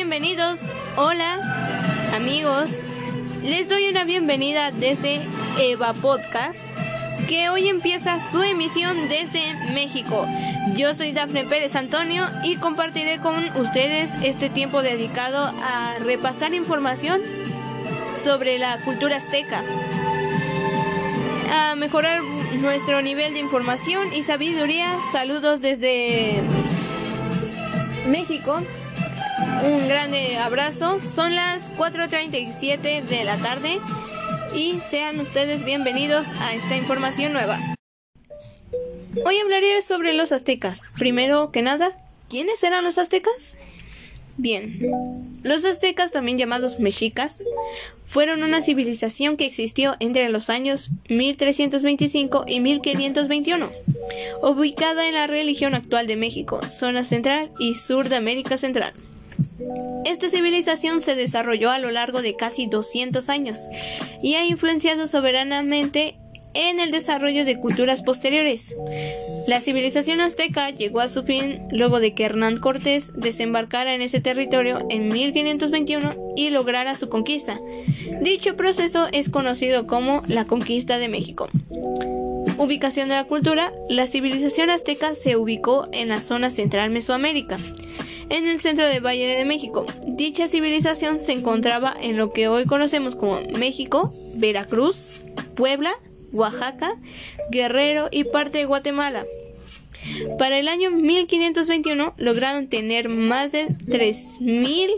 bienvenidos. Hola, amigos. Les doy una bienvenida desde Eva Podcast, que hoy empieza su emisión desde México. Yo soy Dafne Pérez Antonio y compartiré con ustedes este tiempo dedicado a repasar información sobre la cultura azteca, a mejorar nuestro nivel de información y sabiduría. Saludos desde México. Un grande abrazo. Son las 4.37 de la tarde y sean ustedes bienvenidos a esta información nueva. Hoy hablaré sobre los aztecas. Primero que nada, ¿quiénes eran los aztecas? Bien, los aztecas, también llamados mexicas, fueron una civilización que existió entre los años 1325 y 1521, ubicada en la región actual de México, zona central y sur de América Central. Esta civilización se desarrolló a lo largo de casi 200 años y ha influenciado soberanamente en el desarrollo de culturas posteriores. La civilización azteca llegó a su fin luego de que Hernán Cortés desembarcara en ese territorio en 1521 y lograra su conquista. Dicho proceso es conocido como la conquista de México. Ubicación de la cultura. La civilización azteca se ubicó en la zona central Mesoamérica en el centro del Valle de México. Dicha civilización se encontraba en lo que hoy conocemos como México, Veracruz, Puebla, Oaxaca, Guerrero y parte de Guatemala. Para el año 1521 lograron tener más de 3.000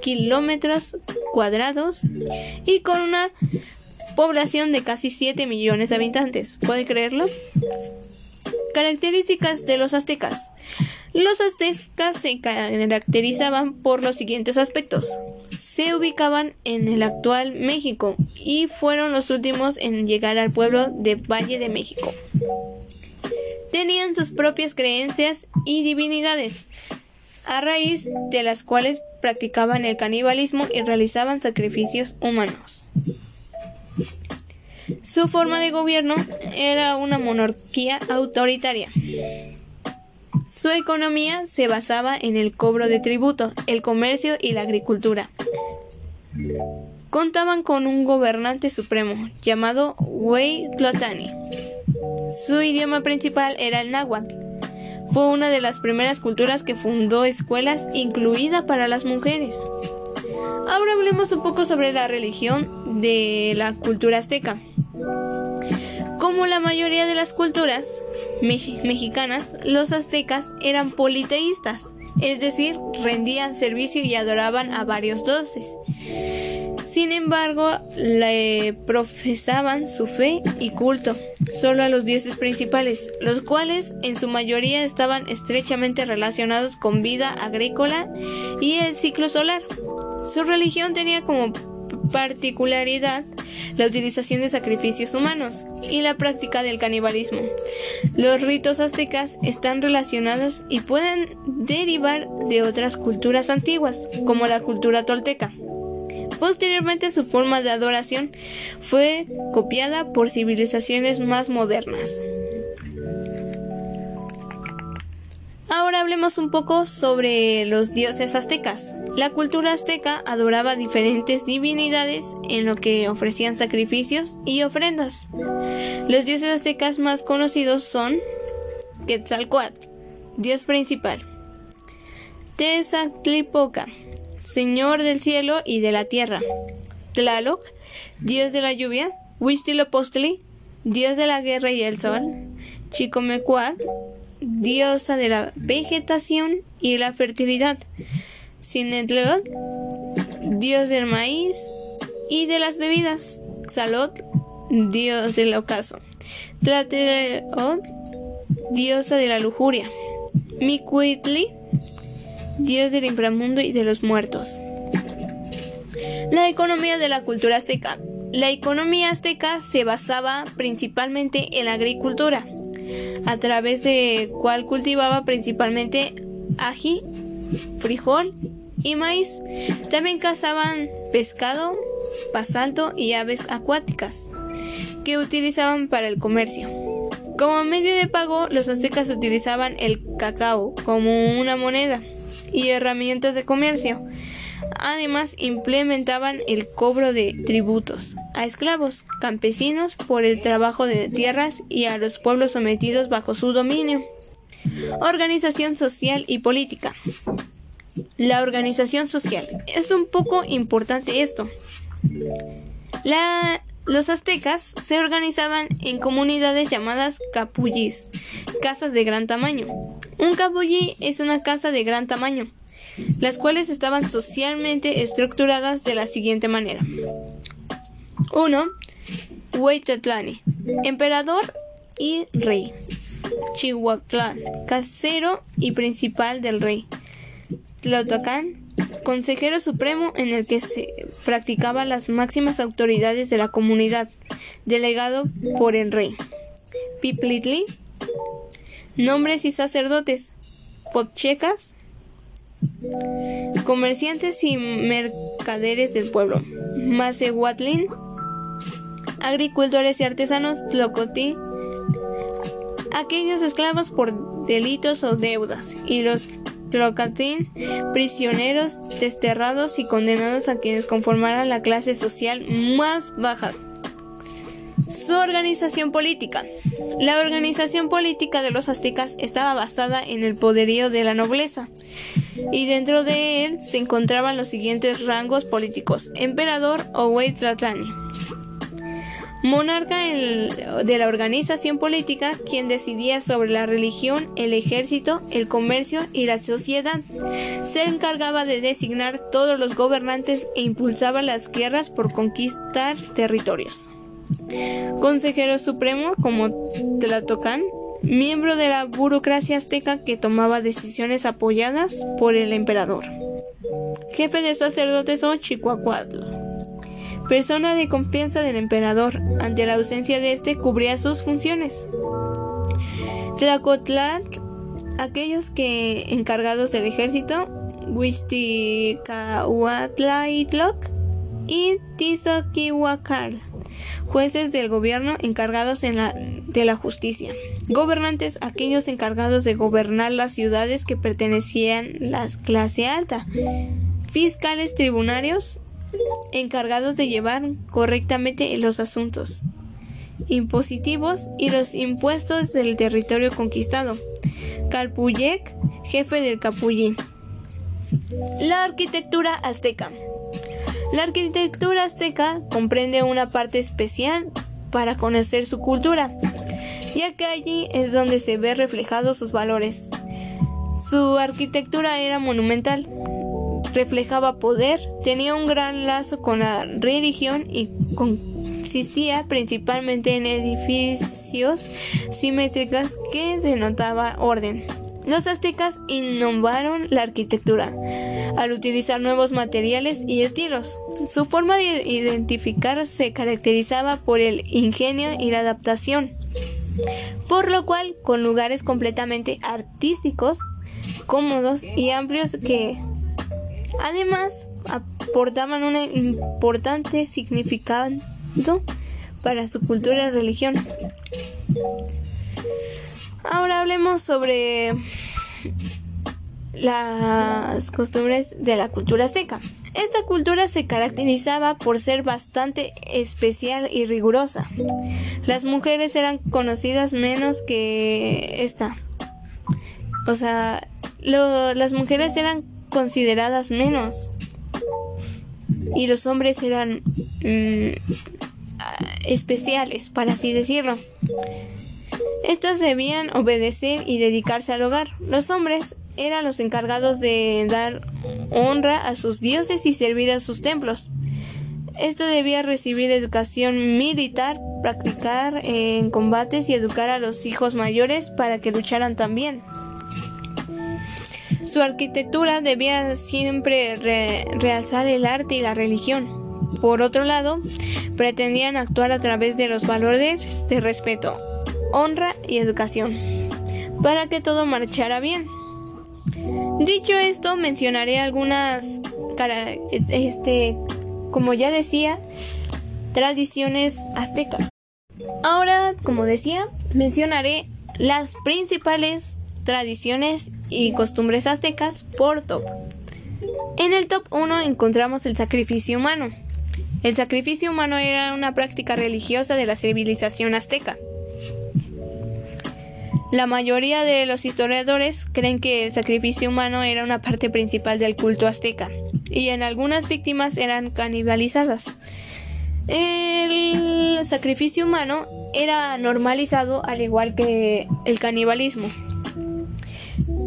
kilómetros cuadrados y con una población de casi 7 millones de habitantes. ¿Puede creerlo? Características de los aztecas. Los aztecas se caracterizaban por los siguientes aspectos. Se ubicaban en el actual México y fueron los últimos en llegar al pueblo de Valle de México. Tenían sus propias creencias y divinidades, a raíz de las cuales practicaban el canibalismo y realizaban sacrificios humanos. Su forma de gobierno era una monarquía autoritaria. Su economía se basaba en el cobro de tributo, el comercio y la agricultura. Contaban con un gobernante supremo llamado Wei Tlotani. Su idioma principal era el náhuatl. Fue una de las primeras culturas que fundó escuelas incluida para las mujeres. Ahora hablemos un poco sobre la religión de la cultura azteca. Como la mayoría de las culturas mexicanas, los aztecas eran politeístas, es decir, rendían servicio y adoraban a varios dioses. Sin embargo, le profesaban su fe y culto solo a los dioses principales, los cuales en su mayoría estaban estrechamente relacionados con vida agrícola y el ciclo solar. Su religión tenía como particularidad la utilización de sacrificios humanos y la práctica del canibalismo. Los ritos aztecas están relacionados y pueden derivar de otras culturas antiguas, como la cultura tolteca. Posteriormente su forma de adoración fue copiada por civilizaciones más modernas. Ahora hablemos un poco sobre los dioses aztecas. La cultura azteca adoraba diferentes divinidades en lo que ofrecían sacrificios y ofrendas. Los dioses aztecas más conocidos son Quetzalcoatl, dios principal, Tezcatlipoca, señor del cielo y de la tierra, Tlaloc, dios de la lluvia, Huitzilopochtli, dios de la guerra y el sol, Chicomecuac, diosa de la vegetación y la fertilidad. Sinetleot, dios del maíz y de las bebidas. Salot, dios del ocaso. Tlatelot, diosa de la lujuria. Micuitli, dios del inframundo y de los muertos. La economía de la cultura azteca. La economía azteca se basaba principalmente en la agricultura a través de cual cultivaba principalmente ají, frijol y maíz. También cazaban pescado, basalto y aves acuáticas que utilizaban para el comercio. Como medio de pago, los aztecas utilizaban el cacao como una moneda. y herramientas de comercio. Además, implementaban el cobro de tributos a esclavos, campesinos por el trabajo de tierras y a los pueblos sometidos bajo su dominio. Organización social y política. La organización social. Es un poco importante esto. los aztecas se organizaban en comunidades llamadas capullis, casas de gran tamaño. Un capullí es una casa de gran tamaño, las cuales estaban socialmente estructuradas de la siguiente manera. 1. Huaytatlani, emperador y rey. Chihuahua, casero y principal del rey. Tlotocán, consejero supremo en el que se practicaban las máximas autoridades de la comunidad, delegado por el rey. Piplitli, nombres y sacerdotes. Potchecas, comerciantes y mercaderes del pueblo. Macehuatlin, agricultores y artesanos. Tlocotí, aquellos esclavos por delitos o deudas. Y los Trocatín, prisioneros, desterrados y condenados a quienes conformaran la clase social más baja. Su organización política. La organización política de los aztecas estaba basada en el poderío de la nobleza, y dentro de él se encontraban los siguientes rangos políticos: emperador o Huaytlatlani monarca de la organización política, quien decidía sobre la religión, el ejército, el comercio y la sociedad. Se encargaba de designar todos los gobernantes e impulsaba las guerras por conquistar territorios. Consejero supremo como Tlatocan, miembro de la burocracia azteca que tomaba decisiones apoyadas por el emperador. Jefe de sacerdotes o Chihuahuatl persona de confianza del emperador. Ante la ausencia de este, cubría sus funciones. Tlacotlan, aquellos que encargados del ejército, Huisticahuatlaitloc y Tizoquihuacal, jueces del gobierno encargados de la justicia, gobernantes aquellos encargados de gobernar las ciudades que pertenecían a la clase alta, fiscales tribunarios encargados de llevar correctamente los asuntos impositivos y los impuestos del territorio conquistado. Calpuyec, jefe del Capullín. La arquitectura azteca. La arquitectura azteca comprende una parte especial para conocer su cultura, ya que allí es donde se ve reflejados sus valores. Su arquitectura era monumental, reflejaba poder, tenía un gran lazo con la religión y consistía principalmente en edificios simétricos que denotaban orden. Los aztecas innovaron la arquitectura al utilizar nuevos materiales y estilos. Su forma de identificar se caracterizaba por el ingenio y la adaptación, por lo cual con lugares completamente artísticos, cómodos y amplios que Además, aportaban un importante significado para su cultura y religión. Ahora hablemos sobre las costumbres de la cultura azteca. Esta cultura se caracterizaba por ser bastante especial y rigurosa. Las mujeres eran conocidas menos que esta. O sea, las mujeres eran consideradas menos y los hombres eran mm, especiales, para así decirlo. Estos debían obedecer y dedicarse al hogar. Los hombres eran los encargados de dar honra a sus dioses y servir a sus templos. Esto debía recibir educación militar, practicar en combates y educar a los hijos mayores para que lucharan también. Su arquitectura debía siempre realzar el arte y la religión. Por otro lado, pretendían actuar a través de los valores de respeto, honra y educación, para que todo marchara bien. Dicho esto, mencionaré algunas, este, como ya decía, tradiciones aztecas. Ahora, como decía, mencionaré las principales tradiciones y costumbres aztecas por top. En el top 1 encontramos el sacrificio humano. El sacrificio humano era una práctica religiosa de la civilización azteca. La mayoría de los historiadores creen que el sacrificio humano era una parte principal del culto azteca y en algunas víctimas eran canibalizadas. El sacrificio humano era normalizado al igual que el canibalismo.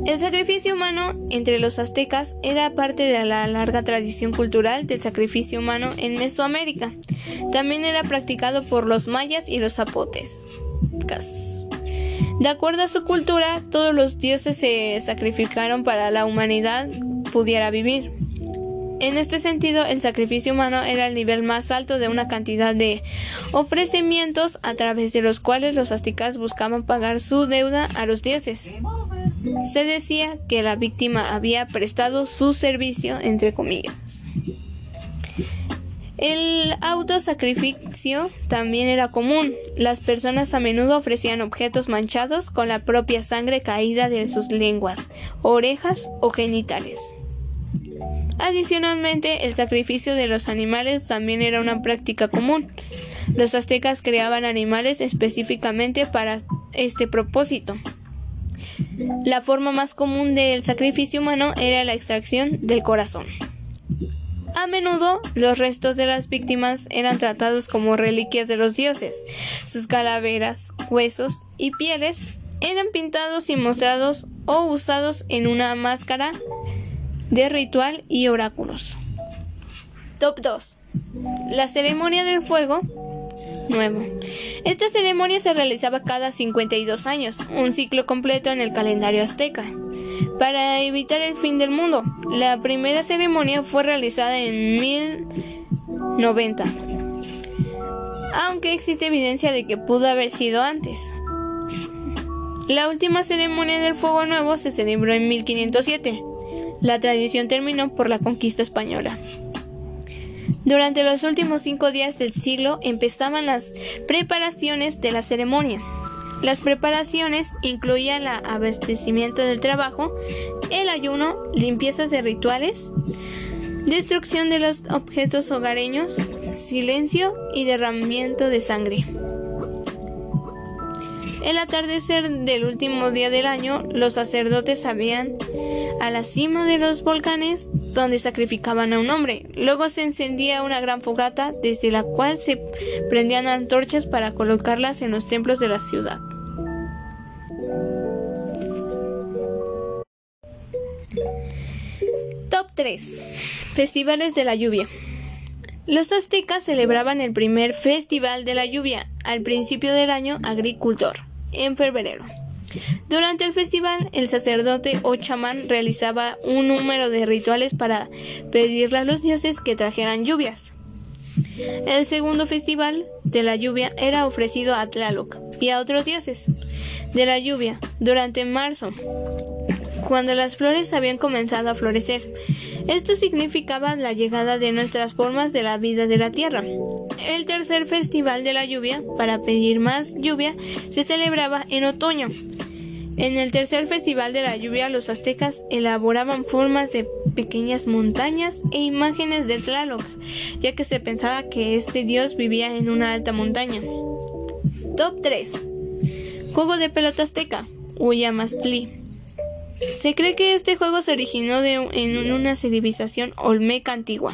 El sacrificio humano entre los aztecas era parte de la larga tradición cultural del sacrificio humano en Mesoamérica. También era practicado por los mayas y los zapotes. De acuerdo a su cultura, todos los dioses se sacrificaron para la humanidad pudiera vivir. En este sentido, el sacrificio humano era el nivel más alto de una cantidad de ofrecimientos a través de los cuales los aztecas buscaban pagar su deuda a los dioses. Se decía que la víctima había prestado su servicio, entre comillas. El autosacrificio también era común. Las personas a menudo ofrecían objetos manchados con la propia sangre caída de sus lenguas, orejas o genitales. Adicionalmente, el sacrificio de los animales también era una práctica común. Los aztecas creaban animales específicamente para este propósito. La forma más común del sacrificio humano era la extracción del corazón. A menudo los restos de las víctimas eran tratados como reliquias de los dioses. Sus calaveras, huesos y pieles eran pintados y mostrados o usados en una máscara de ritual y oráculos. Top 2. La ceremonia del fuego nuevo. Esta ceremonia se realizaba cada 52 años, un ciclo completo en el calendario azteca. Para evitar el fin del mundo, la primera ceremonia fue realizada en 1090, aunque existe evidencia de que pudo haber sido antes. La última ceremonia del Fuego Nuevo se celebró en 1507. La tradición terminó por la conquista española. Durante los últimos cinco días del siglo empezaban las preparaciones de la ceremonia. Las preparaciones incluían el abastecimiento del trabajo, el ayuno, limpiezas de rituales, destrucción de los objetos hogareños, silencio y derramamiento de sangre. El atardecer del último día del año, los sacerdotes sabían a la cima de los volcanes donde sacrificaban a un hombre. Luego se encendía una gran fogata desde la cual se prendían antorchas para colocarlas en los templos de la ciudad. 3. Festivales de la lluvia. Los aztecas celebraban el primer festival de la lluvia al principio del año agricultor, en febrero. Durante el festival, el sacerdote o chamán realizaba un número de rituales para pedirle a los dioses que trajeran lluvias. El segundo festival de la lluvia era ofrecido a Tlaloc y a otros dioses de la lluvia durante marzo, cuando las flores habían comenzado a florecer. Esto significaba la llegada de nuestras formas de la vida de la tierra. El tercer festival de la lluvia, para pedir más lluvia, se celebraba en otoño. En el tercer festival de la lluvia los aztecas elaboraban formas de pequeñas montañas e imágenes de Tlaloc, ya que se pensaba que este dios vivía en una alta montaña. Top 3. Juego de pelota azteca, Uyamastli. Se cree que este juego se originó en una civilización olmeca antigua.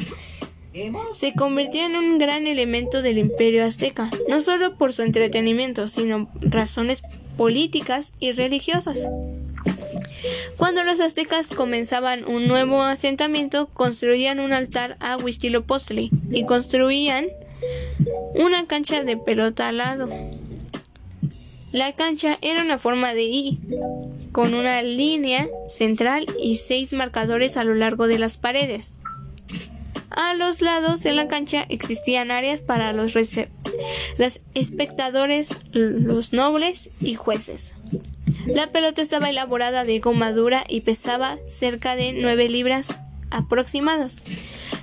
Se convirtió en un gran elemento del imperio azteca, no solo por su entretenimiento, sino razones políticas y religiosas. Cuando los aztecas comenzaban un nuevo asentamiento, construían un altar a Huitzilopochtli y construían una cancha de pelota al lado. La cancha era una forma de I, con una línea central y seis marcadores a lo largo de las paredes. A los lados de la cancha existían áreas para los, los espectadores, los nobles y jueces. La pelota estaba elaborada de goma dura y pesaba cerca de 9 libras aproximadas.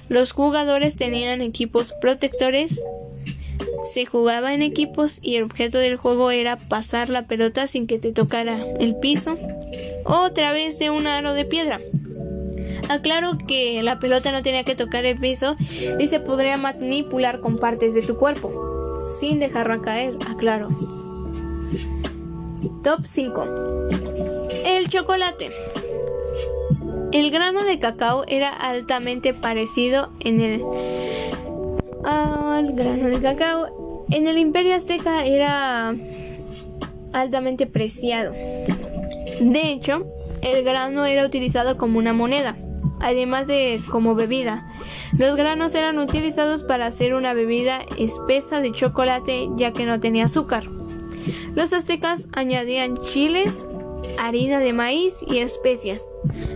Los jugadores tenían equipos protectores se jugaba en equipos y el objeto del juego era pasar la pelota sin que te tocara el piso o a través de un aro de piedra. Aclaro que la pelota no tenía que tocar el piso y se podría manipular con partes de tu cuerpo, sin dejarla caer, aclaro. Top 5. El chocolate. El grano de cacao era altamente parecido en el al grano de cacao. En el imperio azteca era altamente preciado. De hecho, el grano era utilizado como una moneda, además de como bebida. Los granos eran utilizados para hacer una bebida espesa de chocolate ya que no tenía azúcar. Los aztecas añadían chiles, harina de maíz y especias.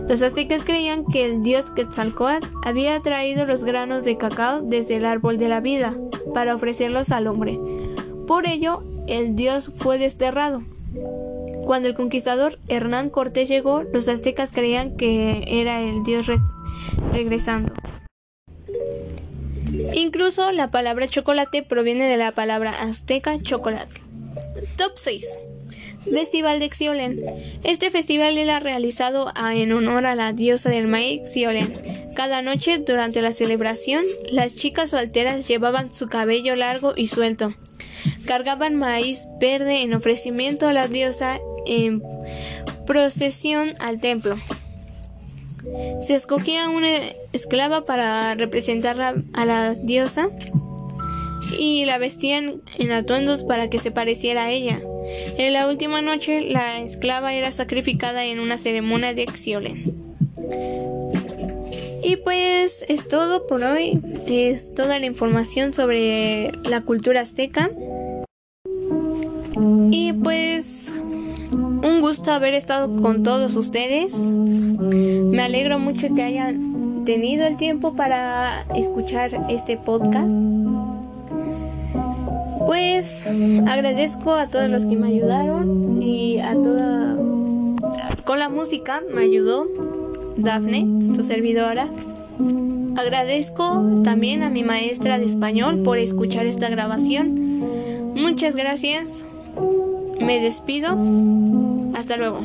Los aztecas creían que el dios Quetzalcoatl había traído los granos de cacao desde el árbol de la vida para ofrecerlos al hombre. Por ello, el dios fue desterrado. Cuando el conquistador Hernán Cortés llegó, los aztecas creían que era el dios regresando. Incluso la palabra chocolate proviene de la palabra azteca chocolate. Top 6. Festival de Xiolen. Este festival era realizado en honor a la diosa del maíz Xiolen. Cada noche durante la celebración, las chicas solteras llevaban su cabello largo y suelto. Cargaban maíz verde en ofrecimiento a la diosa en procesión al templo. Se escogía una esclava para representar a la diosa y la vestían en atuendos para que se pareciera a ella. En la última noche, la esclava era sacrificada en una ceremonia de Xiolen. Y pues es todo por hoy. Es toda la información sobre la cultura azteca. Y pues un gusto haber estado con todos ustedes. Me alegro mucho que hayan tenido el tiempo para escuchar este podcast. Pues agradezco a todos los que me ayudaron y a toda... Con la música me ayudó Dafne, su servidora. Agradezco también a mi maestra de español por escuchar esta grabación. Muchas gracias. Me despido. Hasta luego.